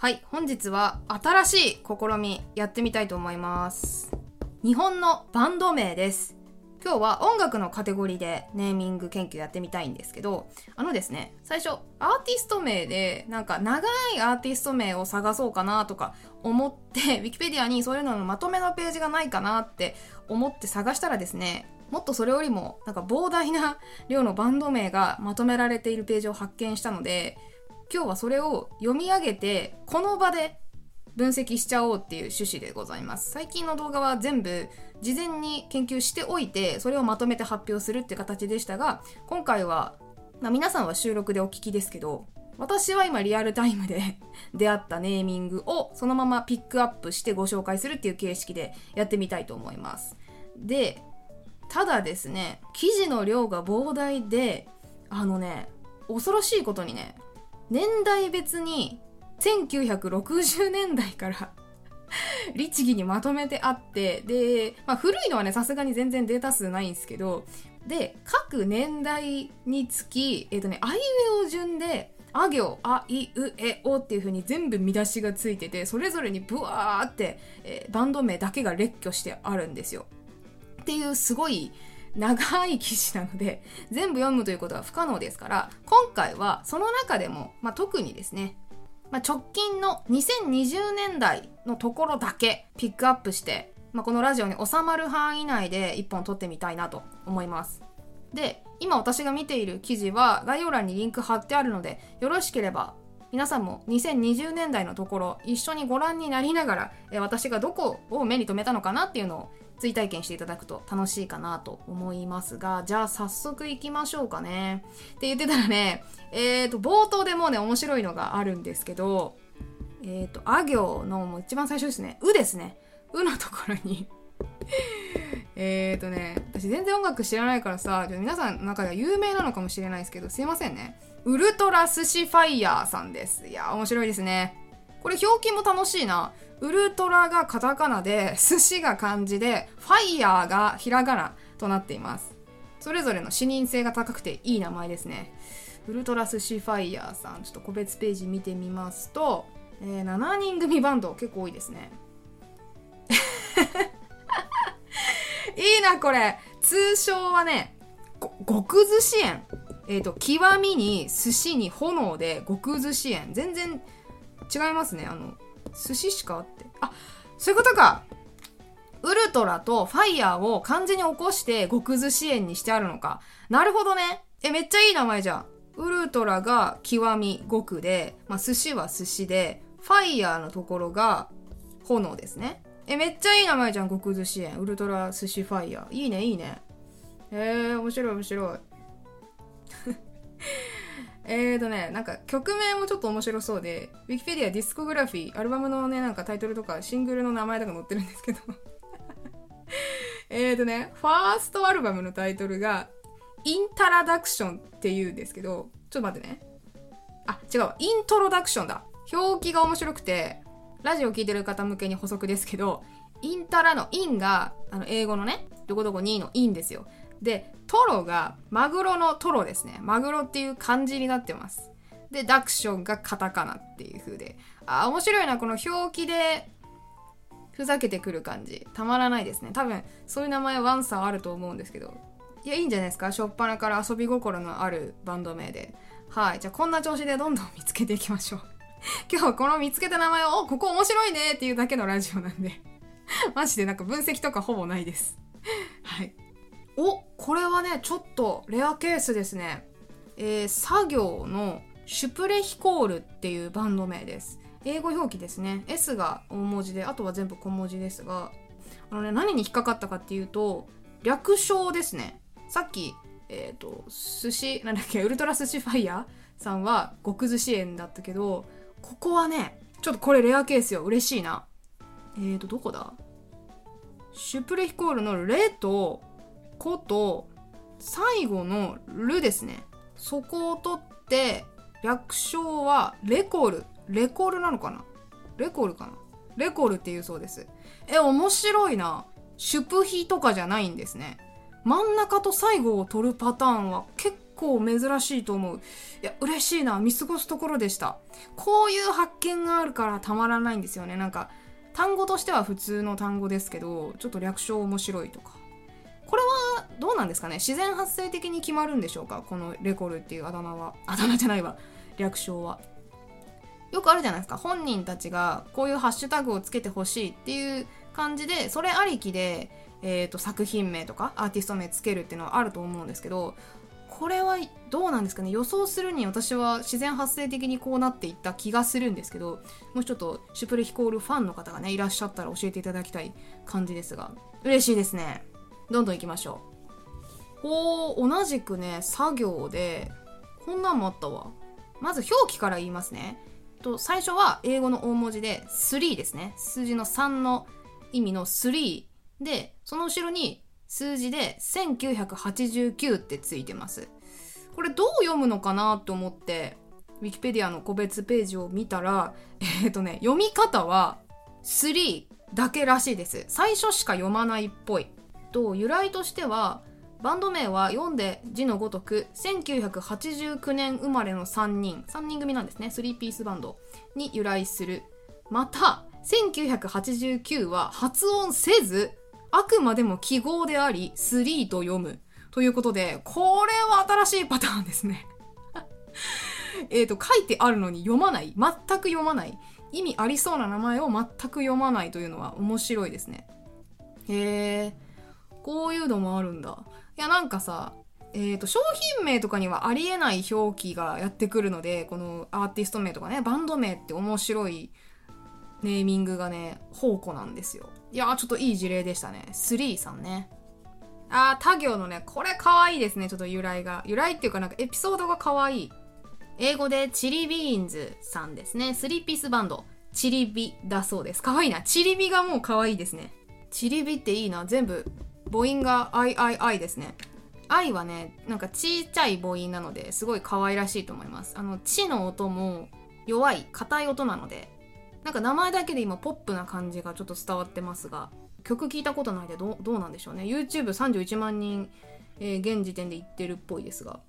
はい、本日は新しい試みやってみたいと思います。日本のバンド名です。今日は音楽のカテゴリーでネーミング研究やってみたいんですけど、あのですね、最初アーティスト名でなんか長いアーティスト名を探そうかなとか思って、ウィキペディアにそういうののまとめのページがないかなって思って探したらですね、もっとそれよりもなんか膨大な量のバンド名がまとめられているページを発見したので、今日はそれを読み上げてこの場で分析しちゃおうっていう趣旨でございます。最近の動画は全部事前に研究しておいてそれをまとめて発表するって形でしたが今回は、まあ、皆さんは収録でお聞きですけど私は今リアルタイムで出会ったネーミングをそのままピックアップしてご紹介するっていう形式でやってみたいと思います。でただですね記事の量が膨大であのね恐ろしいことにね年代別に1960年代から 律儀にまとめてあってで、まあ、古いのはねさすがに全然データ数ないんですけどで各年代につきえっ、とねあいうえお順であ行あいうえおっていう風に全部見出しがついててそれぞれにブワーって、えーバンド名だけが列挙してあるんですよ。っていうすごい長い記事なので全部読むということは不可能ですから今回はその中でも、まあ、特にですね、まあ、直近の2020年代のところだけピックアップして、まあ、このラジオに収まる範囲内で1本撮ってみたいなと思います。で今私が見ている記事は概要欄にリンク貼ってあるのでよろしければ皆さんも2020年代のところ一緒にご覧になりながら私がどこを目に留めたのかなっていうのを追体験していただくと楽しいかなと思いますがじゃあ早速いきましょうかね。って言ってたらねえーと冒頭でもうね面白いのがあるんですけどえーとあ行のもう一番最初ですね「う」ですね「う」のところに。えーとね私全然音楽知らないからさ皆さんの中では有名なのかもしれないですけどすいませんね。ウルトラ寿司ファイヤーさんです。いや面白いですね。これ表記も楽しいな。ウルトラがカタカナで寿司が漢字でファイヤーがひらがなとなっています。それぞれの視認性が高くていい名前ですね。ウルトラ寿司ファイヤーさんちょっと個別ページ見てみますと、えー7人組バンド結構多いですね。いいなこれ。通称はね極寿司園えっ、と極みに寿司に炎で極寿司園全然違いますね。あの寿司しかあって。あそういうことか。ウルトラとファイヤーを漢字に起こして極寿司園にしてあるのか。なるほどね。えめっちゃいい名前じゃん。ウルトラが極み極で、まあ、寿司は寿司でファイヤーのところが炎ですね。えめっちゃいい名前じゃん極寿司園ウルトラ寿司ファイヤー。いいねいいね。へえ面白い面白い。えーとね、なんか曲名もちょっと面白そうで、ウィキペディアディスコグラフィー、アルバムのね、なんかタイトルとかシングルの名前とか載ってるんですけど。えーとね、ファーストアルバムのタイトルが、インタラダクションっていうんですけど、ちょっと待ってね。あ、違う、イントロダクションだ。表記が面白くて、ラジオ聞いてる方向けに補足ですけど、インタラのインが、あの、英語のね、どこどこにのインですよ。で、トロが、マグロのトロですね。マグロっていう漢字になってます。で、ダクションがカタカナっていう風で。あ、面白いな、この表記で、ふざけてくる感じ。たまらないですね。多分、そういう名前ワンサーあると思うんですけど。いや、いいんじゃないですか。初っ端から遊び心のあるバンド名で。はい。じゃあ、こんな調子でどんどん見つけていきましょう。今日この見つけた名前を、お、ここ面白いねっていうだけのラジオなんで。マジでなんか分析とかほぼないです。はい。おこれはねちょっとレアケースですね。えー、作業のシュプレヒコールっていうバンド名です。英語表記ですね。S が大文字であとは全部小文字ですがあのね何に引っかかったかっていうと略称ですね。さっきえっ、と寿司なんだっけウルトラ寿司ファイヤーさんは極寿司園だったけどここはねちょっとこれレアケースよ。嬉しいな。えーとどこだ？シュプレヒコールのレとこと最後の「ル」ですね。そこを取って略称はレコール。レコールなのかな？レコールかな？レコールっていうそうです。え面白いな。シュプヒとかじゃないんですね。真ん中と最後を取るパターンは結構珍しいと思う。いや嬉しいな。見過ごすところでした。こういう発見があるからたまらないんですよね。なんか単語としては普通の単語ですけどちょっと略称面白いとか。これはどうなんですかね？自然発生的に決まるんでしょうか？このレコルっていうあだ名は。あだ名じゃないわ。略称は。よくあるじゃないですか。本人たちがこういうハッシュタグをつけてほしいっていう感じでそれありきで、えーと、作品名とかアーティスト名つけるっていうのはあると思うんですけどこれはどうなんですかね？予想するに私は自然発生的にこうなっていった気がするんですけどもしちょっとシュプレヒコールファンの方がねいらっしゃったら教えていただきたい感じですが。嬉しいですね。どんどん行きましょう。こう同じくね作業でこんなんもあったわ。まず表記から言いますね。と最初は英語の大文字で3ですね。数字の3の意味の3でその後ろに数字で1989ってついてます。これどう読むのかなと思ってウィキペディアの個別ページを見たらえっ、ー、とね読み方は3だけらしいです。最初しか読まないっぽい。と由来としてはバンド名は読んで字のごとく1989年生まれの3人。3人組なんですね。3ピースバンドに由来する。また1989は発音せずあくまでも記号であり3と読む。ということでこれは新しいパターンですね。えっと書いてあるのに読まない。全く読まない。意味ありそうな名前を全く読まないというのは面白いですね。へえこういうのもあるんだ。いやなんかさえーと、商品名とかにはありえない表記がやってくるのでこのアーティスト名とかねバンド名って面白いネーミングがね宝庫なんですよ。いやーちょっといい事例でしたね。3さんね。あー他行のねこれかわいいですね。ちょっと由来が。由来っていうかなんかエピソードがかわい。英語でチリビーンズさんですね。3ピースバンド。チリビだそうです。かわいな。チリビがもうかわいいですね。チリビっていいな。全部母音が III ですね。I はね、なんかちっちゃい母音なのですごい可愛らしいと思います。あの、ちの音も弱い、硬い音なので、なんか名前だけで今ポップな感じがちょっと伝わってますが、曲聴いたことないでどどうなんでしょうね。YouTube31 万人、えー、現時点で言ってるっぽいですが。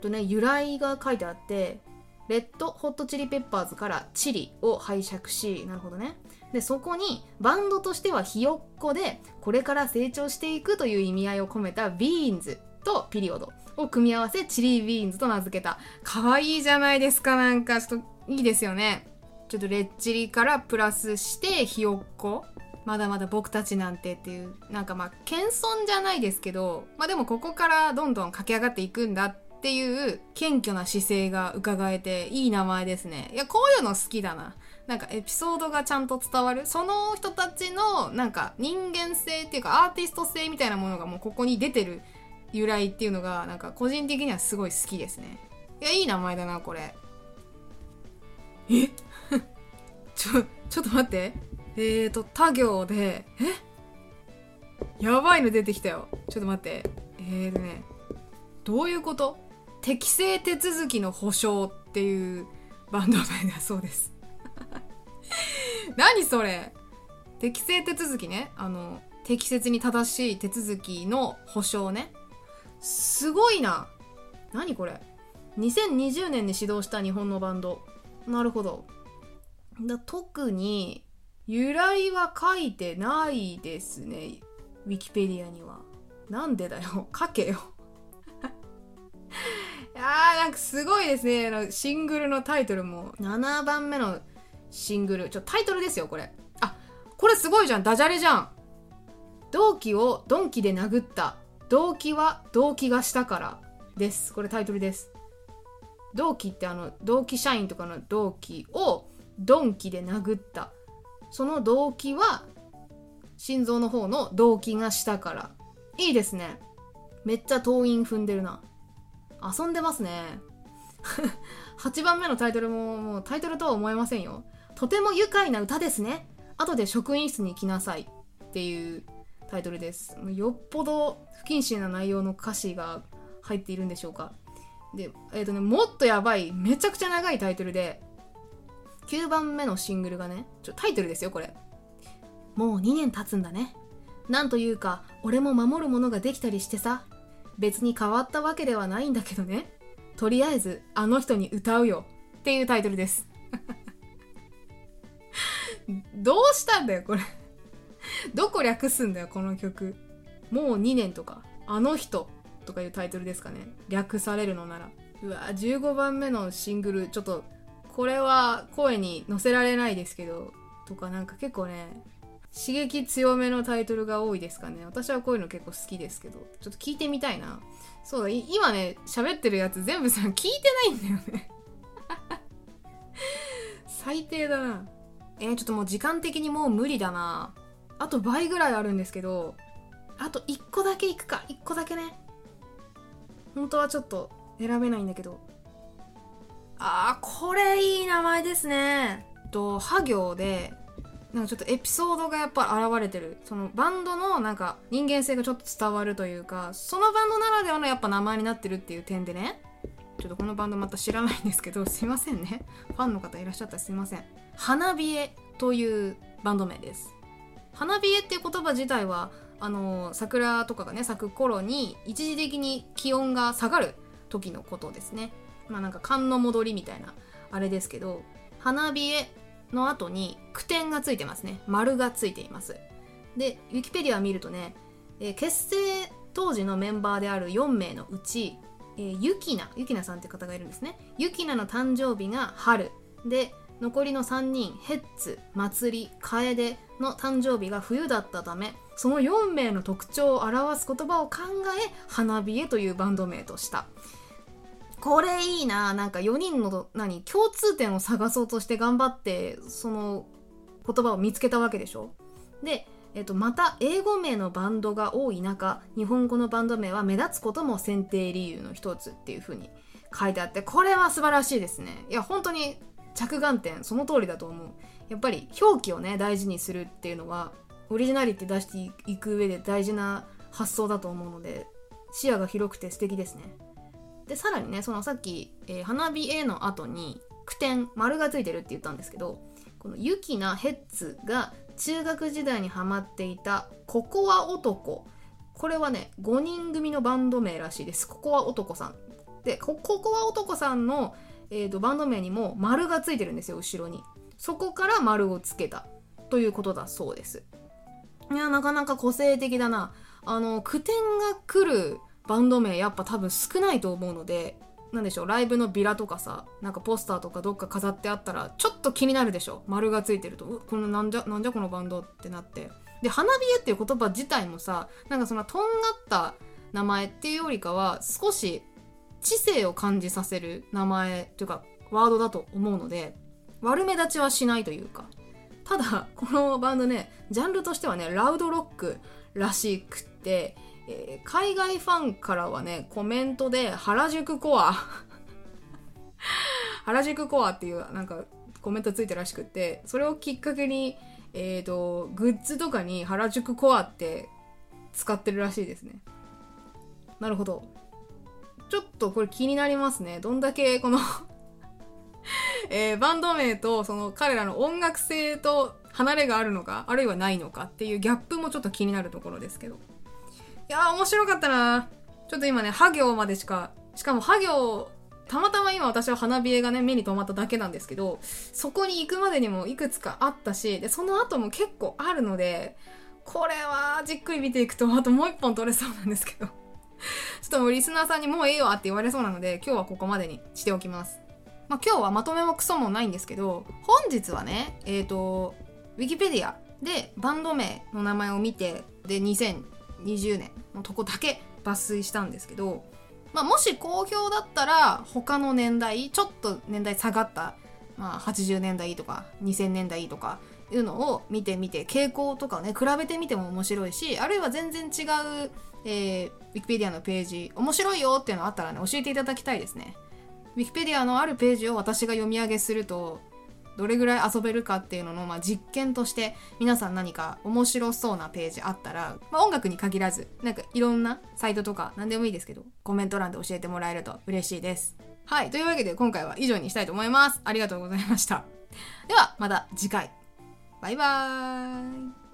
とね、由来が書いてあって、レッドホットチリペッパーズからチリを拝借し、なるほどね。でそこにバンドとしてはひよっこでこれから成長していくという意味合いを込めたビーンズとピリオドを組み合わせチリービーンズと名付けた。可愛いいじゃないですか。なんかちょっといいですよね。ちょっとレッチリからプラスしてひよっこ。まだまだ僕たちなんてっていう。なんかまあ謙遜じゃないですけど。まあでもここからどんどん駆け上がっていくんだっていう謙虚な姿勢が伺えていい名前ですね。いやこういうの好きだな。なんかエピソードがちゃんと伝わる？その人たちのなんか人間性っていうかアーティスト性みたいなものがもうここに出てる由来っていうのがなんか個人的にはすごい好きですね。いやいい名前だなこれ。え？ちょちょっと待って。えーと他行で？え？やばいの出てきたよ。ちょっと待って。えーとねどういうこと？適正手続きの保証っていうバンド名だそうです。何それ？適正手続きね。あの適切に正しい手続きの保証ね。すごいな。何これ？2020年に始動した日本のバンド。なるほど。だ特に由来は書いてないですね。ウィキペディアには。なんでだよ。書けよ。いやーなんかすごいですね。シングルのタイトルも。7番目のシングル。ちょ、タイトルですよ、これ。あ、これすごいじゃん。ダジャレじゃん。同期をドンキで殴った。動機は動機がしたからです。これタイトルです。同期ってあの、同期社員とかの同期をドンキで殴った。その動機は心臓の方の動機がしたから。いいですね。めっちゃ党員踏んでるな。遊んでますね。8番目のタイトルももうタイトルとは思えませんよ。とても愉快な歌ですね。後で職員室に来なさいっていうタイトルです。よっぽど不謹慎な内容の歌詞が入っているんでしょうか。で、えっ、ー、とね、もっとやばい、めちゃくちゃ長いタイトルで、9番目のシングルがね、ちょタイトルですよ、これ。もう2年経つんだね。なんというか、俺も守るものができたりしてさ。別に変わったわけではないんだけどねとりあえずあの人に歌うよっていうタイトルですどうしたんだよこれ。どこ略すんだよこの曲。もう2年とか。あの人とかいうタイトルですかね。略されるのなら。うわ15番目のシングル。ちょっとこれは声に乗せられないですけど。とかなんか結構ね刺激強めのタイトルが多いですかね。私はこういうの結構好きですけど。ちょっと聞いてみたいな。そうだ今ね喋ってるやつ全部さ聞いてないんだよね。最低だな。えー、ちょっともう時間的にもう無理だな。あと倍ぐらいあるんですけどあと1個だけいくか。1個だけね。本当はちょっと選べないんだけど。あーこれいい名前ですね。とハ行でなんかちょっとエピソードがやっぱ現れてる。そのバンドのなんか人間性がちょっと伝わるというかそのバンドならではのやっぱ名前になってるっていう点でね。ちょっとこのバンドまた知らないんですけどすいませんね。ファンの方いらっしゃったらすいません。花冷えというバンド名です。花冷えっていう言葉自体はあの桜とかがね咲く頃に一時的に気温が下がる時のことですね。まあなんか寒の戻りみたいなあれですけど花冷えの後に句点がついてますね。丸がついています。でウィキペディア見るとね、えー、結成当時のメンバーである4名のうち、えー、ゆきなゆきなさんって方がいるんですね。ゆきなの誕生日が春。で残りの3人ヘッツ祭り楓の誕生日が冬だったためその4名の特徴を表す言葉を考え花冷えというバンド名とした。これいいな。なんか4人の何共通点を探そうとして頑張ってその言葉を見つけたわけでしょ。で、えっと、また英語名のバンドが多い中日本語のバンド名は目立つことも選定理由の一つっていう風に書いてあってこれは素晴らしいですね。いや本当に着眼点その通りだと思う。やっぱり表記をね大事にするっていうのはオリジナリティ出していく上で大事な発想だと思うので視野が広くて素敵ですね。でさらにねそのさっき、えー、花火 A の後に句点丸がついてるって言ったんですけどこのユキナヘッツが中学時代にハマっていたココア男。これはね5人組のバンド名らしいです。ココア男さん。でココア男さんの、えーと、バンド名にも丸がついてるんですよ後ろに。そこから丸をつけた。ということだそうです。いやなかなか個性的だな。あの句点が来るバンド名やっぱ多分少ないと思うのでなんでしょうライブのビラとかさなんかポスターとかどっか飾ってあったらちょっと気になるでしょ。丸がついてると。このなんじゃなんじゃこのバンドってなって。で花冷えっていう言葉自体もさなんかそのとんがった名前っていうよりかは少し知性を感じさせる名前というかワードだと思うので悪目立ちはしないというか。ただこのバンドねジャンルとしてはねラウドロックらしくってえー、海外ファンからはね、コメントで、原宿コア 原宿コアっていうなんかコメントついてらしくって、それをきっかけに、えっ、ー、と、グッズとかに原宿コアって使ってるらしいですね。なるほど。ちょっとこれ気になりますね。どんだけこの えー、バンド名とその彼らの音楽性と離れがあるのか、あるいはないのかっていうギャップもちょっと気になるところですけど。いやー面白かったなちょっと今ね、ハ行までしか、しかもハ行、たまたま今私は花冷えがね、目に留まっただけなんですけど、そこに行くまでにもいくつかあったし、で、その後も結構あるので、これはじっくり見ていくと、あともう一本取れそうなんですけど。ちょっともうリスナーさんにもうええよって言われそうなので、今日はここまでにしておきます。まあ今日はまとめもクソもないんですけど、本日はね、えっ、ー、と、ウィキペディアでバンド名の名前を見て、で、2000、20年のとこだけ抜粋したんですけど、まあ、もし好評だったら他の年代ちょっと年代下がった、まあ、80年代とか2000年代とかいうのを見てみて傾向とかね比べてみても面白いしあるいは全然違う、えー、ウィキペディアのページ面白いよっていうのあったらね教えていただきたいですね。ウィキペディアのあるページを私が読み上げするとどれぐらい遊べるかっていうのの、まあ、実験として皆さん何か面白そうなページあったら、まあ、音楽に限らずなんかいろんなサイトとか何でもいいですけどコメント欄で教えてもらえると嬉しいです。はい。というわけで今回は以上にしたいと思います。ありがとうございました。ではまた次回。バイバーイ。